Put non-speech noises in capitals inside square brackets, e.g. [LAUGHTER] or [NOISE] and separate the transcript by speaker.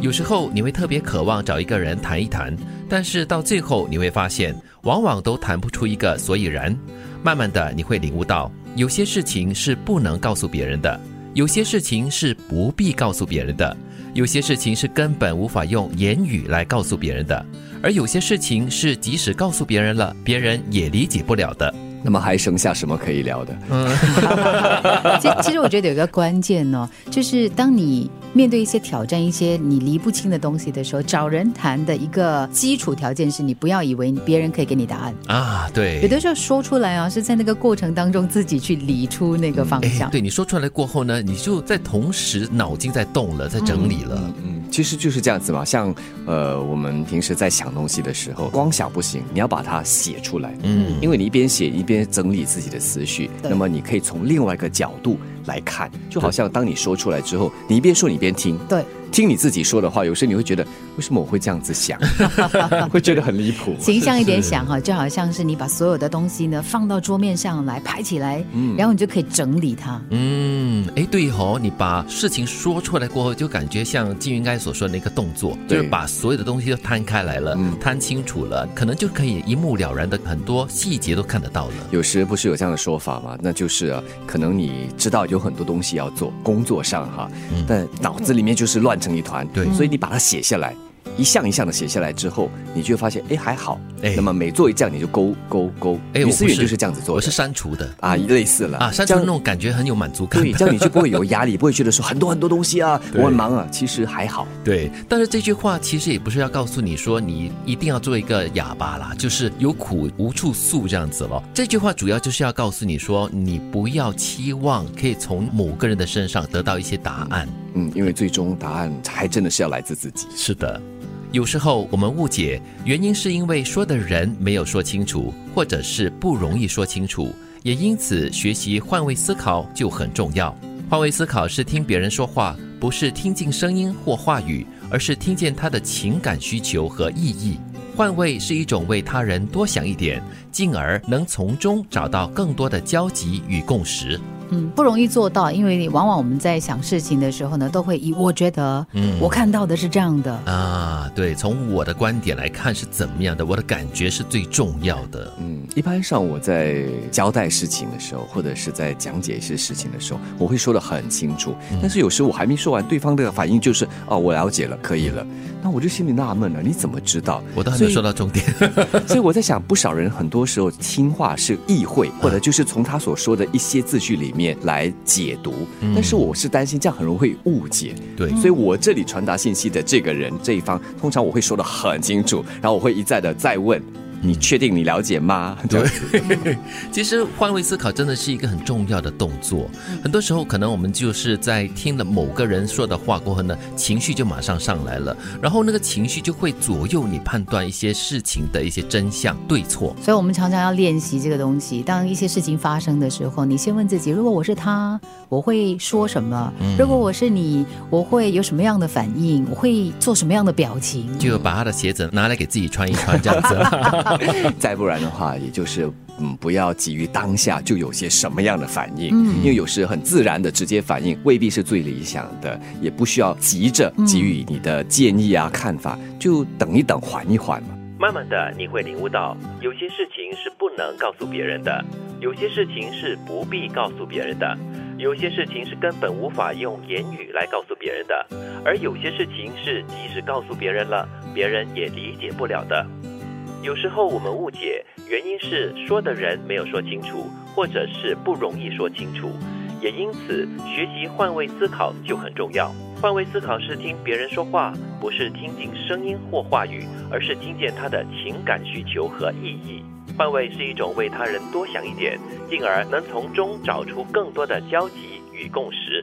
Speaker 1: 有时候你会特别渴望找一个人谈一谈，但是到最后你会发现，往往都谈不出一个所以然。慢慢的，你会领悟到，有些事情是不能告诉别人的，有些事情是不必告诉别人的，有些事情是根本无法用言语来告诉别人的，而有些事情是即使告诉别人了，别人也理解不了的。
Speaker 2: 那么还剩下什么可以聊的？
Speaker 3: 其 [LAUGHS] 其实我觉得有一个关键呢，就是当你面对一些挑战、一些你理不清的东西的时候，找人谈的一个基础条件是你不要以为别人可以给你答案。
Speaker 1: 啊，对，
Speaker 3: 有的时候说出来啊，是在那个过程当中自己去理出那个方
Speaker 1: 哎
Speaker 3: 向。
Speaker 1: 对你说出来过后呢，你就在同时脑筋在动了，在整理了。
Speaker 2: 嗯，其实就是这样子嘛。像呃，我们平时在想东西的时候，光想不行，你要把它写出来。
Speaker 1: 嗯，
Speaker 2: 因为你一边写一边整理自己的思绪，那么你可以从另外一个角度来看，就好像当你说出来之后，你一边说你一边听，
Speaker 3: 对，
Speaker 2: 听你自己说的话，有时你会觉得为什么我会这样子想，[LAUGHS] 会觉得很离谱。
Speaker 3: 形象一点想哈，就好像是你把所有的东西呢放到桌面上来排起来，
Speaker 2: 嗯
Speaker 3: 然后你就可以整理它。
Speaker 1: 嗯，哎，对哦，你把事情说出来过后，就感觉像金云刚才所说的那个动作，就是把所有的东西都摊开来了，
Speaker 2: 嗯
Speaker 1: 摊清楚了，可能就可以一目了然的很多细节都看得到了。
Speaker 2: 有时不是有这样的说法吗？那就是啊，可能你知道有很多东西要做，工作上哈，但脑子里面就是乱成一团。
Speaker 1: 对
Speaker 2: 所以你把它写下来，一项一项的写下来之后，你就会发现，哎，还好。
Speaker 1: 哎
Speaker 2: 那么每做一项，你就勾勾勾。
Speaker 1: 哎，
Speaker 2: 于思远就是这样子做的。
Speaker 1: 我是删除的
Speaker 2: 啊，类似了
Speaker 1: 啊，删除那种感觉很有满足感。
Speaker 2: 对，这样你就不会有压力，不会觉得说很多很多东西啊，[LAUGHS] 我很忙啊。其实还好。
Speaker 1: 对，但是这句话其实也不是要告诉你说你一定要做一个哑巴啦，就是有苦无处诉这样子咯。这句话主要就是要告诉你说，你不要期望可以从某个人的身上得到一些答案。
Speaker 2: 嗯，因为最终答案还真的是要来自自己。
Speaker 1: 是的，有时候我们误解，原因是因为说的人没有说清楚，或者是不容易说清楚，也因此学习换位思考就很重要。换位思考是听别人说话，不是听进声音或话语，而是听见他的情感需求和意义。换位是一种为他人多想一点，进而能从中找到更多的交集与共识。
Speaker 3: 嗯，不容易做到，因为往往我们在想事情的时候呢，都会以我觉得，
Speaker 1: 嗯
Speaker 3: 我看到的是这样的。
Speaker 1: 啊，对，从我的观点来看是怎么样的，我的感觉是最重要的。
Speaker 2: 嗯，一般上我在交代事情的时候，或者是在讲解一些事情的时候，我会说的很清楚。但是有时我还没说完，对方的反应就是哦，我了解了，可以了。那我就心里纳闷了，你怎么知道？
Speaker 1: 我都还没有
Speaker 2: 所以
Speaker 1: 说到重点。[LAUGHS]
Speaker 2: 所以我在想，不少人很多时候听话是意会，或者就是从他所说的一些字句里面来解读。但是我是担心这样很容易会误解。
Speaker 1: 对
Speaker 2: 所以我这里传达信息的这个人这一方，通常我会说的很清楚，然后我会一再的再问。你确定你了解吗？对，[LAUGHS]
Speaker 1: 其实换位思考真的是一个很重要的动作。很多时候，可能我们就是在听了某个人说的话过后呢，情绪就马上上来了，然后那个情绪就会左右你判断一些事情的一些真相对错。
Speaker 3: 所以我们常常要练习这个东西。当一些事情发生的时候，你先问自己：如果我是他，我会说什么？如果我是你，我会有什么样的反应？我会做什么样的表情？
Speaker 1: 就把他的鞋子拿来给自己穿一穿，这样子。[LAUGHS]
Speaker 2: 再不然的话，也就是嗯，不要急于当下就有些什么样的反应，因为有时很自然的直接反应未必是最理想的，也不需要急着给予你的建议啊、看法，就等一等，缓一缓嘛。
Speaker 1: 慢慢的，你会领悟到，有些事情是不能告诉别人的，有些事情是不必告诉别人的，有些事情是根本无法用言语来告诉别人的，而有些事情是即使告诉别人了，别人也理解不了的。有时候我们误解，原因是说的人没有说清楚，或者是不容易说清楚，也因此学习换位思考就很重要。换位思考是听别人说话，不是听进声音或话语，而是听见他的情感需求和意义。换位是一种为他人多想一点，进而能从中找出更多的交集与共识。